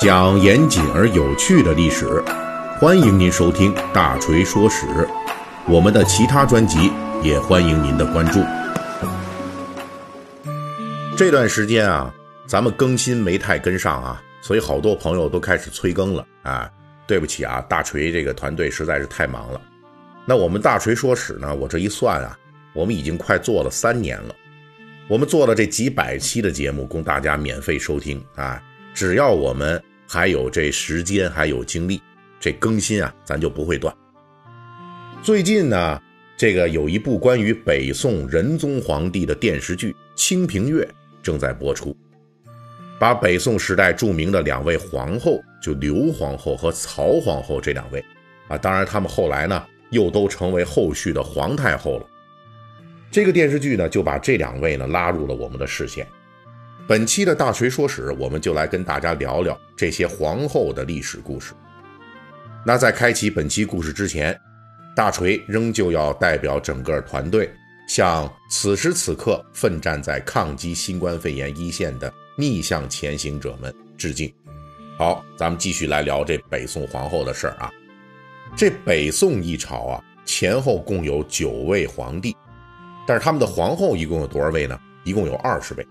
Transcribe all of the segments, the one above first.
讲严谨而有趣的历史，欢迎您收听《大锤说史》。我们的其他专辑也欢迎您的关注。这段时间啊，咱们更新没太跟上啊，所以好多朋友都开始催更了啊。对不起啊，大锤这个团队实在是太忙了。那我们大锤说史呢，我这一算啊，我们已经快做了三年了。我们做了这几百期的节目，供大家免费收听啊。只要我们还有这时间，还有精力，这更新啊，咱就不会断。最近呢，这个有一部关于北宋仁宗皇帝的电视剧《清平乐》正在播出，把北宋时代著名的两位皇后，就刘皇后和曹皇后这两位，啊，当然他们后来呢，又都成为后续的皇太后了。这个电视剧呢，就把这两位呢拉入了我们的视线。本期的大锤说史，我们就来跟大家聊聊这些皇后的历史故事。那在开启本期故事之前，大锤仍旧要代表整个团队，向此时此刻奋战在抗击新冠肺炎一线的逆向前行者们致敬。好，咱们继续来聊这北宋皇后的事儿啊。这北宋一朝啊，前后共有九位皇帝。但是他们的皇后一共有多少位呢？一共有二十位，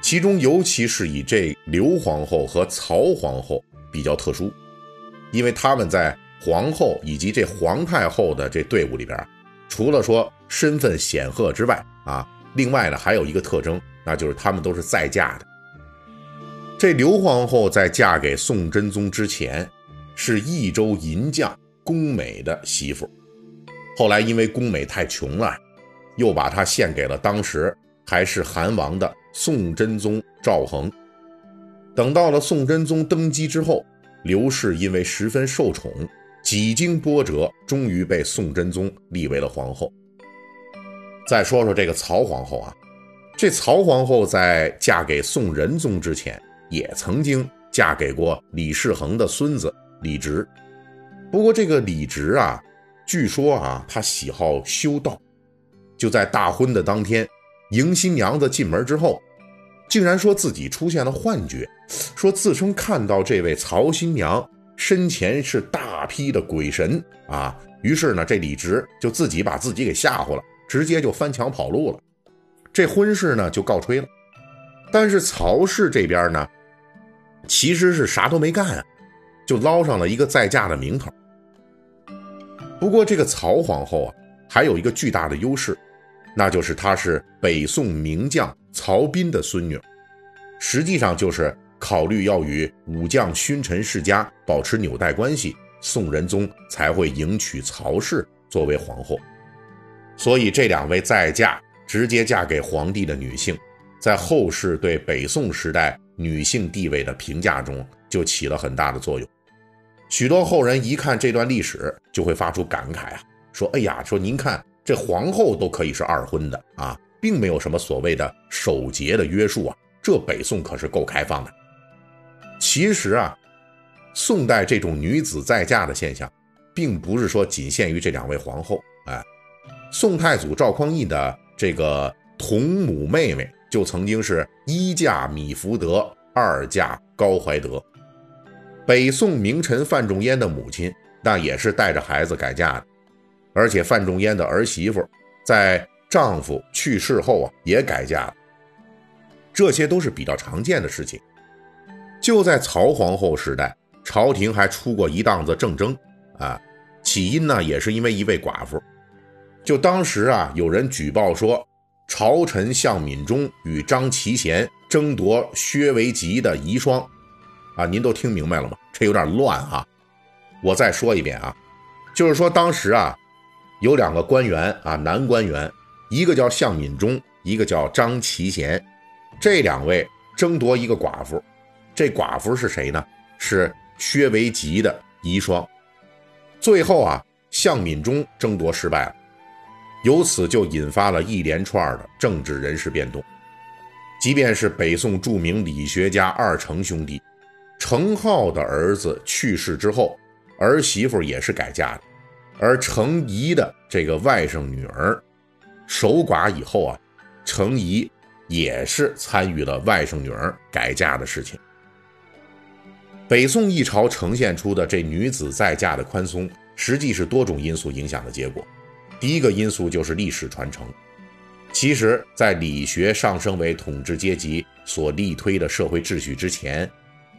其中尤其是以这刘皇后和曹皇后比较特殊，因为他们在皇后以及这皇太后的这队伍里边，除了说身份显赫之外啊，另外呢还有一个特征，那就是他们都是再嫁的。这刘皇后在嫁给宋真宗之前，是益州银匠宫美的媳妇，后来因为宫美太穷了。又把她献给了当时还是韩王的宋真宗赵恒。等到了宋真宗登基之后，刘氏因为十分受宠，几经波折，终于被宋真宗立为了皇后。再说说这个曹皇后啊，这曹皇后在嫁给宋仁宗之前，也曾经嫁给过李世恒的孙子李直。不过这个李直啊，据说啊，他喜好修道。就在大婚的当天，迎新娘子进门之后，竟然说自己出现了幻觉，说自称看到这位曹新娘身前是大批的鬼神啊。于是呢，这李直就自己把自己给吓唬了，直接就翻墙跑路了。这婚事呢就告吹了。但是曹氏这边呢，其实是啥都没干啊，就捞上了一个再嫁的名头。不过这个曹皇后啊，还有一个巨大的优势。那就是她是北宋名将曹彬的孙女，实际上就是考虑要与武将勋臣世家保持纽带关系，宋仁宗才会迎娶曹氏作为皇后。所以这两位再嫁直接嫁给皇帝的女性，在后世对北宋时代女性地位的评价中就起了很大的作用。许多后人一看这段历史，就会发出感慨啊，说：“哎呀，说您看。”这皇后都可以是二婚的啊，并没有什么所谓的守节的约束啊，这北宋可是够开放的。其实啊，宋代这种女子再嫁的现象，并不是说仅限于这两位皇后。哎，宋太祖赵匡胤的这个同母妹妹，就曾经是一嫁米福德，二嫁高怀德。北宋名臣范仲淹的母亲，那也是带着孩子改嫁的。而且范仲淹的儿媳妇在丈夫去世后啊，也改嫁了。这些都是比较常见的事情。就在曹皇后时代，朝廷还出过一档子政争啊，起因呢也是因为一位寡妇。就当时啊，有人举报说，朝臣向敏中与张齐贤争夺薛维吉的遗孀啊，您都听明白了吗？这有点乱啊。我再说一遍啊，就是说当时啊。有两个官员啊，男官员，一个叫向敏中，一个叫张齐贤，这两位争夺一个寡妇，这寡妇是谁呢？是薛维吉的遗孀。最后啊，向敏中争夺失败了，由此就引发了一连串的政治人事变动。即便是北宋著名理学家二程兄弟，程颢的儿子去世之后，儿媳妇也是改嫁的。而程颐的这个外甥女儿守寡以后啊，程颐也是参与了外甥女儿改嫁的事情。北宋一朝呈现出的这女子再嫁的宽松，实际是多种因素影响的结果。第一个因素就是历史传承。其实，在理学上升为统治阶级所力推的社会秩序之前，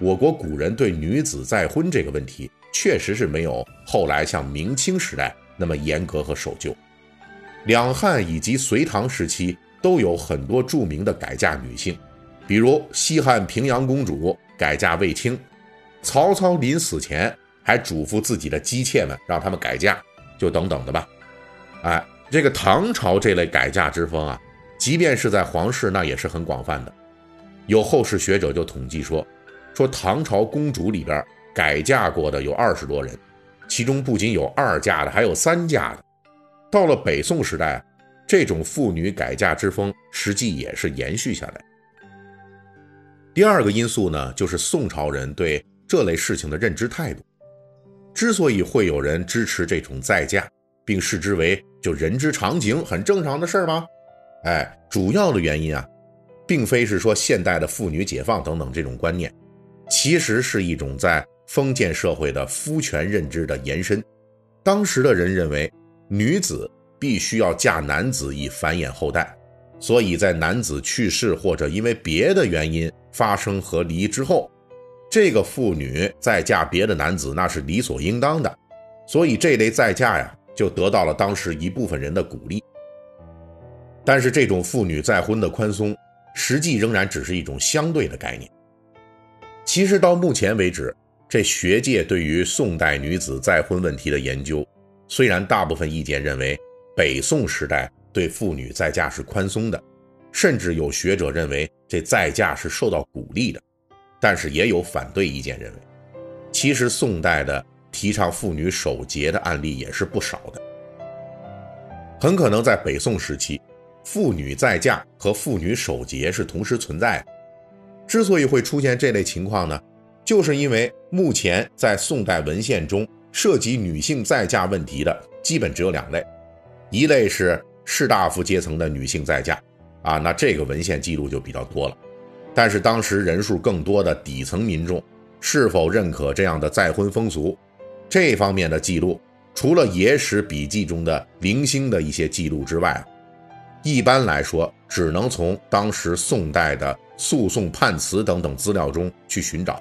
我国古人对女子再婚这个问题，确实是没有后来像明清时代那么严格和守旧。两汉以及隋唐时期都有很多著名的改嫁女性，比如西汉平阳公主改嫁卫青。曹操临死前还嘱咐自己的姬妾们，让他们改嫁，就等等的吧。哎，这个唐朝这类改嫁之风啊，即便是在皇室，那也是很广泛的。有后世学者就统计说，说唐朝公主里边改嫁过的有二十多人，其中不仅有二嫁的，还有三嫁的。到了北宋时代，这种妇女改嫁之风实际也是延续下来。第二个因素呢，就是宋朝人对。这类事情的认知态度，之所以会有人支持这种再嫁，并视之为就人之常情、很正常的事儿吗？哎，主要的原因啊，并非是说现代的妇女解放等等这种观念，其实是一种在封建社会的夫权认知的延伸。当时的人认为，女子必须要嫁男子以繁衍后代，所以在男子去世或者因为别的原因发生和离之后。这个妇女再嫁别的男子，那是理所应当的，所以这类再嫁呀，就得到了当时一部分人的鼓励。但是，这种妇女再婚的宽松，实际仍然只是一种相对的概念。其实到目前为止，这学界对于宋代女子再婚问题的研究，虽然大部分意见认为北宋时代对妇女再嫁是宽松的，甚至有学者认为这再嫁是受到鼓励的。但是也有反对意见认为，其实宋代的提倡妇女守节的案例也是不少的。很可能在北宋时期，妇女再嫁和妇女守节是同时存在的。之所以会出现这类情况呢，就是因为目前在宋代文献中涉及女性再嫁问题的基本只有两类，一类是士大夫阶层的女性再嫁，啊，那这个文献记录就比较多了。但是当时人数更多的底层民众是否认可这样的再婚风俗，这方面的记录，除了野史笔记中的零星的一些记录之外，一般来说只能从当时宋代的诉讼判词等等资料中去寻找。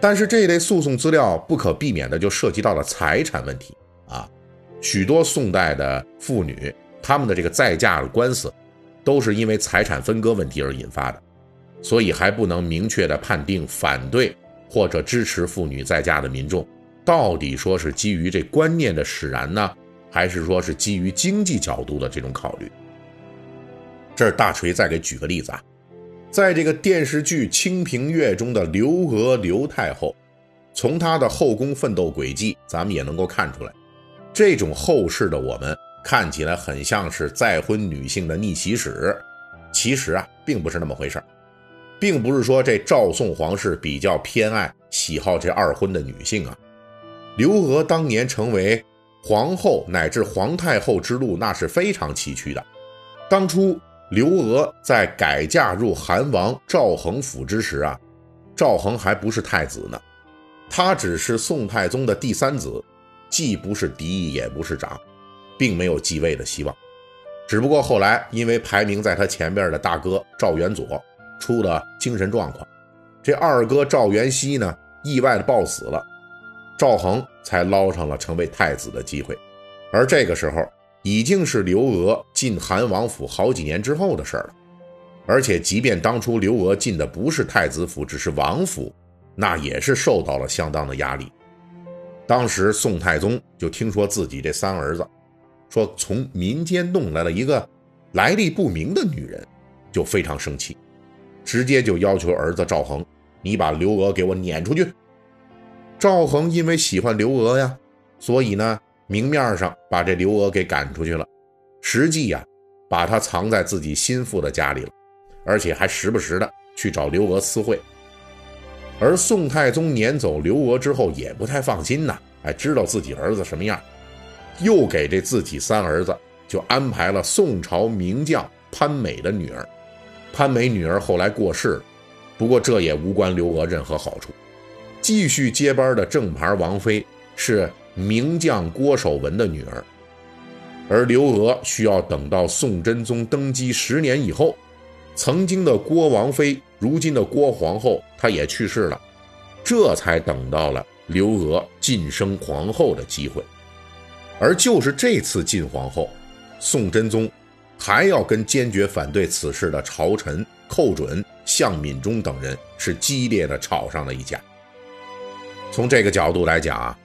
但是这类诉讼资料不可避免的就涉及到了财产问题啊，许多宋代的妇女她们的这个再嫁的官司，都是因为财产分割问题而引发的。所以还不能明确的判定反对或者支持妇女再嫁的民众，到底说是基于这观念的使然呢，还是说是基于经济角度的这种考虑？这儿大锤再给举个例子啊，在这个电视剧《清平乐》中的刘娥刘太后，从她的后宫奋斗轨迹，咱们也能够看出来，这种后世的我们看起来很像是再婚女性的逆袭史，其实啊，并不是那么回事儿。并不是说这赵宋皇室比较偏爱喜好这二婚的女性啊，刘娥当年成为皇后乃至皇太后之路那是非常崎岖的。当初刘娥在改嫁入韩王赵恒府之时啊，赵恒还不是太子呢，他只是宋太宗的第三子，既不是嫡也不是长，并没有继位的希望。只不过后来因为排名在他前边的大哥赵元佐。出了精神状况，这二哥赵元熙呢意外的暴死了，赵恒才捞上了成为太子的机会。而这个时候已经是刘娥进韩王府好几年之后的事了。而且即便当初刘娥进的不是太子府，只是王府，那也是受到了相当的压力。当时宋太宗就听说自己这三儿子，说从民间弄来了一个来历不明的女人，就非常生气。直接就要求儿子赵恒，你把刘娥给我撵出去。赵恒因为喜欢刘娥呀，所以呢，明面上把这刘娥给赶出去了，实际呀，把她藏在自己心腹的家里了，而且还时不时的去找刘娥私会。而宋太宗撵走刘娥之后，也不太放心呐，哎，知道自己儿子什么样，又给这自己三儿子就安排了宋朝名将潘美的女儿。潘美女儿后来过世了，不过这也无关刘娥任何好处。继续接班的正牌王妃是名将郭守文的女儿，而刘娥需要等到宋真宗登基十年以后，曾经的郭王妃，如今的郭皇后，她也去世了，这才等到了刘娥晋升皇后的机会。而就是这次晋皇后，宋真宗还要跟坚决反对此事的朝臣寇准、向敏中等人是激烈的吵上了一架。从这个角度来讲啊，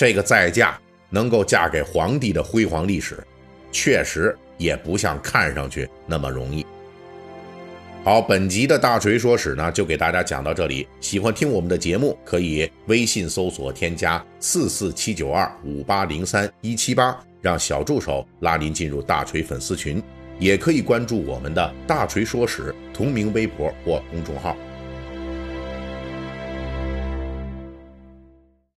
这个再嫁能够嫁给皇帝的辉煌历史，确实也不像看上去那么容易。好，本集的大锤说史呢，就给大家讲到这里。喜欢听我们的节目，可以微信搜索添加四四七九二五八零三一七八，让小助手拉您进入大锤粉丝群，也可以关注我们的大锤说史同名微博或公众号。